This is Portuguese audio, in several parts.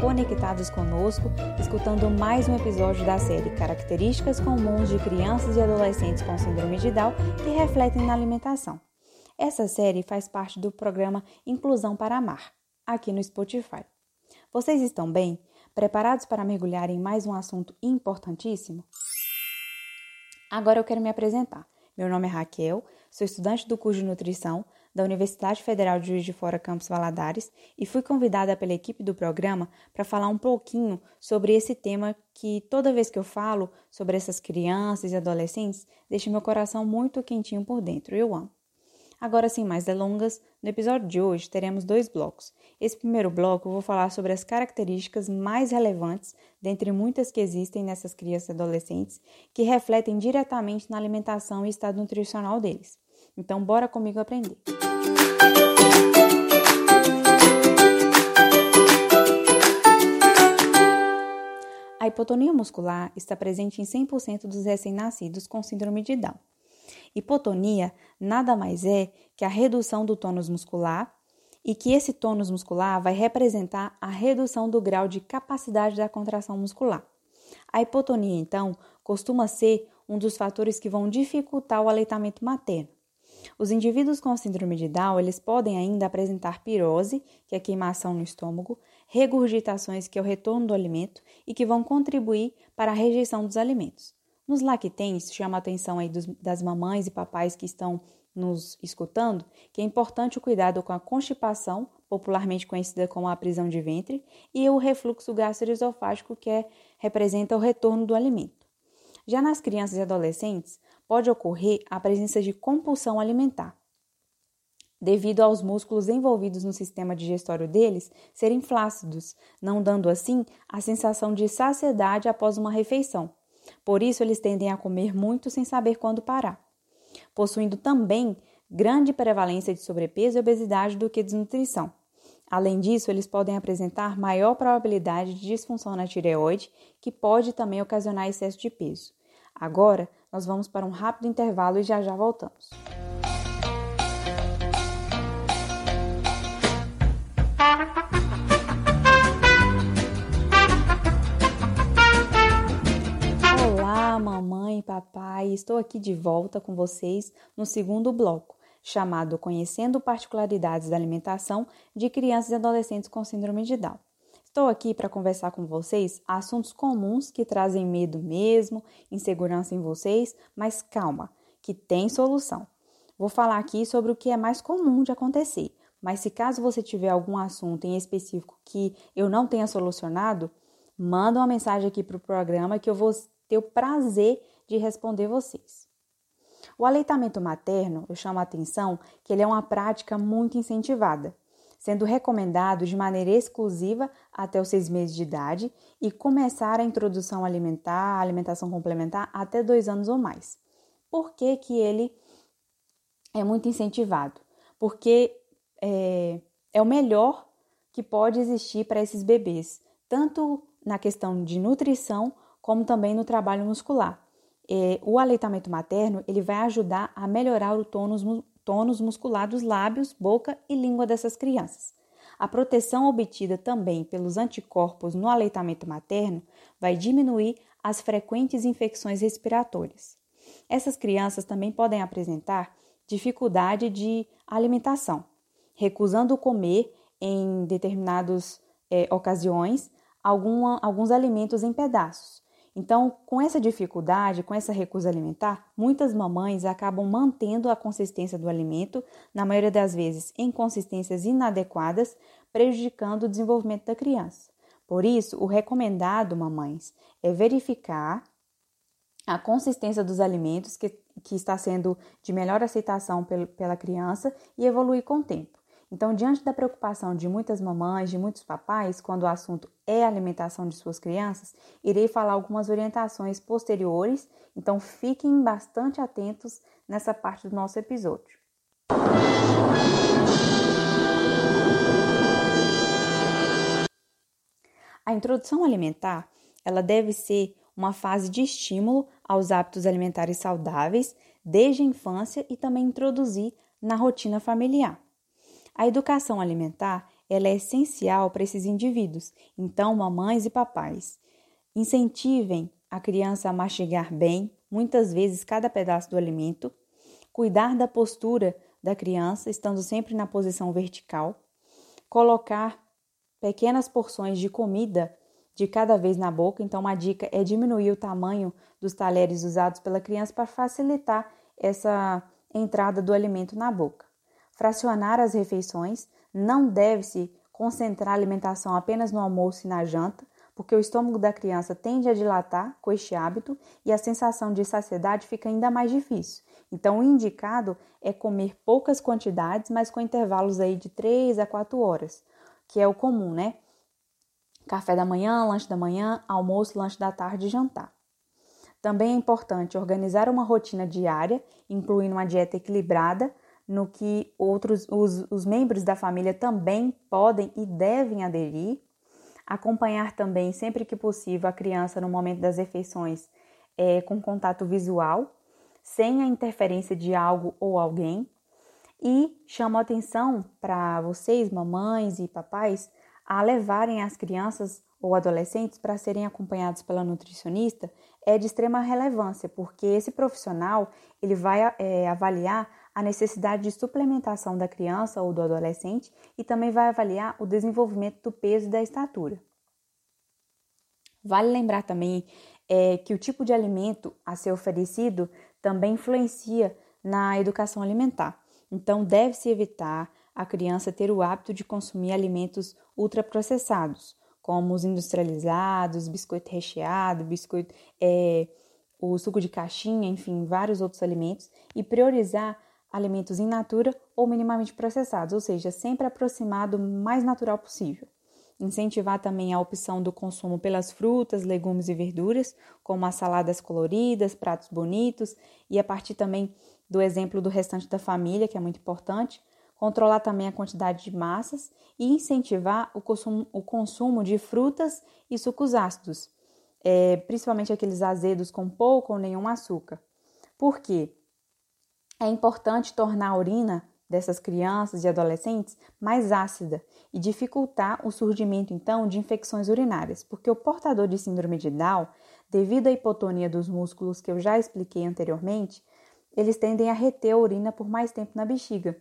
conectados conosco, escutando mais um episódio da série Características Comuns de Crianças e Adolescentes com Síndrome de Down que refletem na alimentação. Essa série faz parte do programa Inclusão para Amar, aqui no Spotify. Vocês estão bem? Preparados para mergulhar em mais um assunto importantíssimo? Agora eu quero me apresentar. Meu nome é Raquel, sou estudante do curso de nutrição da Universidade Federal de Juiz de Fora Campus Valadares e fui convidada pela equipe do programa para falar um pouquinho sobre esse tema que toda vez que eu falo sobre essas crianças e adolescentes, deixa meu coração muito quentinho por dentro. Eu amo. Agora, sem mais delongas, no episódio de hoje teremos dois blocos. Esse primeiro bloco eu vou falar sobre as características mais relevantes, dentre muitas que existem nessas crianças e adolescentes, que refletem diretamente na alimentação e estado nutricional deles. Então, bora comigo aprender. A hipotonia muscular está presente em 100% dos recém-nascidos com síndrome de Down. Hipotonia nada mais é que a redução do tônus muscular e que esse tônus muscular vai representar a redução do grau de capacidade da contração muscular. A hipotonia, então, costuma ser um dos fatores que vão dificultar o aleitamento materno. Os indivíduos com síndrome de Down, eles podem ainda apresentar pirose, que é queimação no estômago, regurgitações, que é o retorno do alimento e que vão contribuir para a rejeição dos alimentos. Nos lactentes, chama a atenção aí dos, das mamães e papais que estão nos escutando, que é importante o cuidado com a constipação, popularmente conhecida como a prisão de ventre, e o refluxo gastroesofágico, que é, representa o retorno do alimento. Já nas crianças e adolescentes, pode ocorrer a presença de compulsão alimentar, devido aos músculos envolvidos no sistema digestório deles serem flácidos, não dando assim a sensação de saciedade após uma refeição, por isso, eles tendem a comer muito sem saber quando parar, possuindo também grande prevalência de sobrepeso e obesidade do que desnutrição. Além disso, eles podem apresentar maior probabilidade de disfunção na tireoide, que pode também ocasionar excesso de peso. Agora, nós vamos para um rápido intervalo e já já voltamos. mamãe, papai, estou aqui de volta com vocês no segundo bloco, chamado Conhecendo Particularidades da Alimentação de Crianças e Adolescentes com Síndrome de Down. Estou aqui para conversar com vocês assuntos comuns que trazem medo mesmo, insegurança em vocês, mas calma, que tem solução. Vou falar aqui sobre o que é mais comum de acontecer, mas se caso você tiver algum assunto em específico que eu não tenha solucionado, manda uma mensagem aqui para o programa que eu vou ter o prazer de responder vocês. O aleitamento materno, eu chamo a atenção que ele é uma prática muito incentivada, sendo recomendado de maneira exclusiva até os seis meses de idade e começar a introdução alimentar, a alimentação complementar até dois anos ou mais. Por que, que ele é muito incentivado? Porque é, é o melhor que pode existir para esses bebês, tanto na questão de nutrição como também no trabalho muscular. É, o aleitamento materno ele vai ajudar a melhorar o tônus, tônus muscular dos lábios, boca e língua dessas crianças. A proteção obtida também pelos anticorpos no aleitamento materno vai diminuir as frequentes infecções respiratórias. Essas crianças também podem apresentar dificuldade de alimentação, recusando comer em determinadas é, ocasiões alguma, alguns alimentos em pedaços, então, com essa dificuldade, com essa recusa alimentar, muitas mamães acabam mantendo a consistência do alimento, na maioria das vezes em consistências inadequadas, prejudicando o desenvolvimento da criança. Por isso, o recomendado, mamães, é verificar a consistência dos alimentos que, que está sendo de melhor aceitação pela criança e evoluir com o tempo. Então, diante da preocupação de muitas mamães, de muitos papais, quando o assunto é a alimentação de suas crianças, irei falar algumas orientações posteriores, então fiquem bastante atentos nessa parte do nosso episódio. A introdução alimentar, ela deve ser uma fase de estímulo aos hábitos alimentares saudáveis desde a infância e também introduzir na rotina familiar. A educação alimentar ela é essencial para esses indivíduos. Então, mamães e papais, incentivem a criança a mastigar bem, muitas vezes cada pedaço do alimento, cuidar da postura da criança, estando sempre na posição vertical, colocar pequenas porções de comida de cada vez na boca. Então, uma dica é diminuir o tamanho dos talheres usados pela criança para facilitar essa entrada do alimento na boca. Fracionar as refeições, não deve-se concentrar a alimentação apenas no almoço e na janta, porque o estômago da criança tende a dilatar com este hábito e a sensação de saciedade fica ainda mais difícil. Então, o indicado é comer poucas quantidades, mas com intervalos aí de 3 a 4 horas, que é o comum, né? Café da manhã, lanche da manhã, almoço, lanche da tarde e jantar. Também é importante organizar uma rotina diária, incluindo uma dieta equilibrada, no que outros os, os membros da família também podem e devem aderir. Acompanhar também, sempre que possível, a criança no momento das refeições é, com contato visual, sem a interferência de algo ou alguém. E chamo atenção para vocês, mamães e papais, a levarem as crianças ou adolescentes para serem acompanhados pela nutricionista é de extrema relevância, porque esse profissional ele vai é, avaliar a necessidade de suplementação da criança ou do adolescente e também vai avaliar o desenvolvimento do peso e da estatura. Vale lembrar também é, que o tipo de alimento a ser oferecido também influencia na educação alimentar. Então, deve-se evitar a criança ter o hábito de consumir alimentos ultraprocessados, como os industrializados, biscoito recheado, biscoito, é, o suco de caixinha, enfim, vários outros alimentos, e priorizar alimentos in natura ou minimamente processados, ou seja, sempre aproximado o mais natural possível. Incentivar também a opção do consumo pelas frutas, legumes e verduras, como as saladas coloridas, pratos bonitos, e a partir também do exemplo do restante da família, que é muito importante, controlar também a quantidade de massas e incentivar o consumo, o consumo de frutas e sucos ácidos, é, principalmente aqueles azedos com pouco ou nenhum açúcar. Por quê? É importante tornar a urina dessas crianças e adolescentes mais ácida e dificultar o surgimento então de infecções urinárias, porque o portador de síndrome de Down, devido à hipotonia dos músculos que eu já expliquei anteriormente, eles tendem a reter a urina por mais tempo na bexiga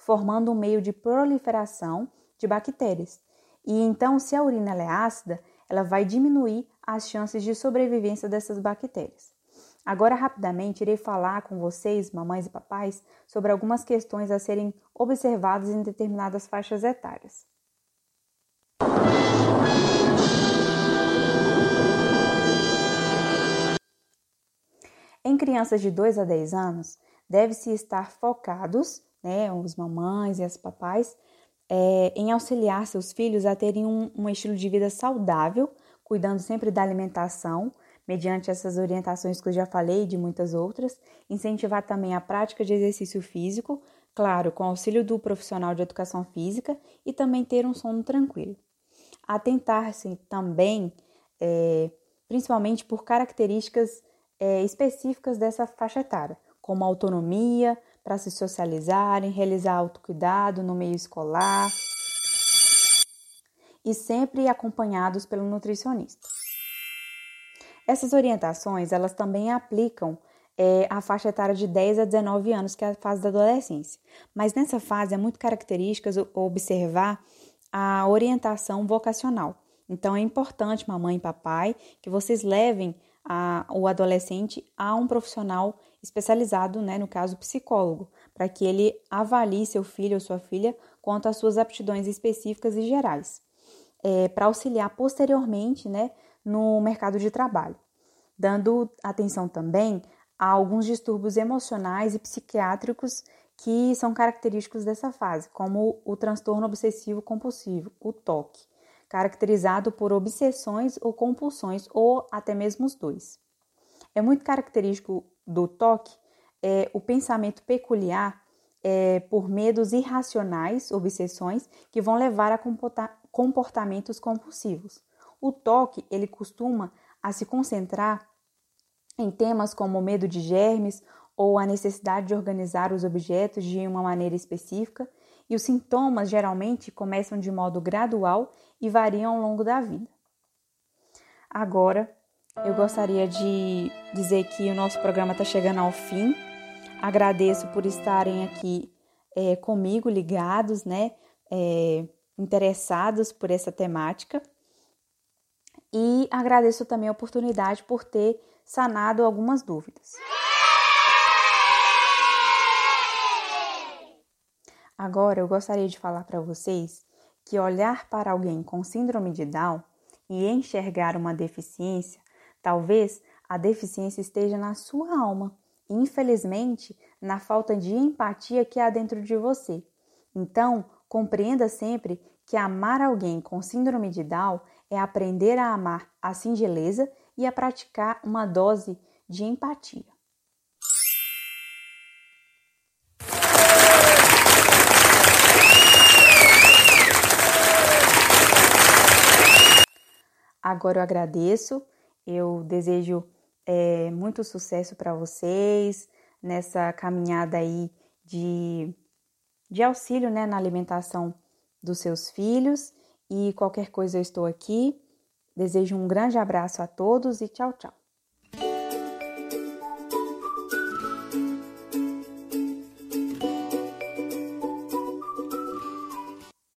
formando um meio de proliferação de bactérias. E então, se a urina é ácida, ela vai diminuir as chances de sobrevivência dessas bactérias. Agora, rapidamente, irei falar com vocês, mamães e papais, sobre algumas questões a serem observadas em determinadas faixas etárias. Em crianças de 2 a 10 anos, deve-se estar focados né, os mamães e as papais, é, em auxiliar seus filhos a terem um, um estilo de vida saudável, cuidando sempre da alimentação, mediante essas orientações que eu já falei e de muitas outras, incentivar também a prática de exercício físico, claro, com auxílio do profissional de educação física e também ter um sono tranquilo. Atentar-se também, é, principalmente por características é, específicas dessa faixa etária, como autonomia, para se socializarem, realizar autocuidado no meio escolar e sempre acompanhados pelo nutricionista. Essas orientações elas também aplicam é, a faixa etária de 10 a 19 anos, que é a fase da adolescência. Mas nessa fase é muito característica observar a orientação vocacional. Então é importante, mamãe e papai, que vocês levem a, o adolescente a um profissional especializado, né, no caso psicólogo, para que ele avalie seu filho ou sua filha quanto às suas aptidões específicas e gerais, é, para auxiliar posteriormente né, no mercado de trabalho, dando atenção também a alguns distúrbios emocionais e psiquiátricos que são característicos dessa fase, como o transtorno obsessivo compulsivo, o TOC, caracterizado por obsessões ou compulsões ou até mesmo os dois. É muito característico do toque é o pensamento peculiar é, por medos irracionais, obsessões, que vão levar a comportamentos compulsivos. O toque, ele costuma a se concentrar em temas como o medo de germes ou a necessidade de organizar os objetos de uma maneira específica, e os sintomas geralmente começam de modo gradual e variam ao longo da vida. Agora, eu gostaria de dizer que o nosso programa está chegando ao fim. Agradeço por estarem aqui é, comigo, ligados, né? É, interessados por essa temática. E agradeço também a oportunidade por ter sanado algumas dúvidas. Agora eu gostaria de falar para vocês que olhar para alguém com síndrome de Down e enxergar uma deficiência, talvez a deficiência esteja na sua alma, e infelizmente na falta de empatia que há dentro de você. Então, compreenda sempre que amar alguém com síndrome de Down é aprender a amar a singeleza e a praticar uma dose de empatia. Agora eu agradeço, eu desejo é, muito sucesso para vocês nessa caminhada aí de, de auxílio né, na alimentação dos seus filhos e qualquer coisa eu estou aqui. Desejo um grande abraço a todos e tchau, tchau.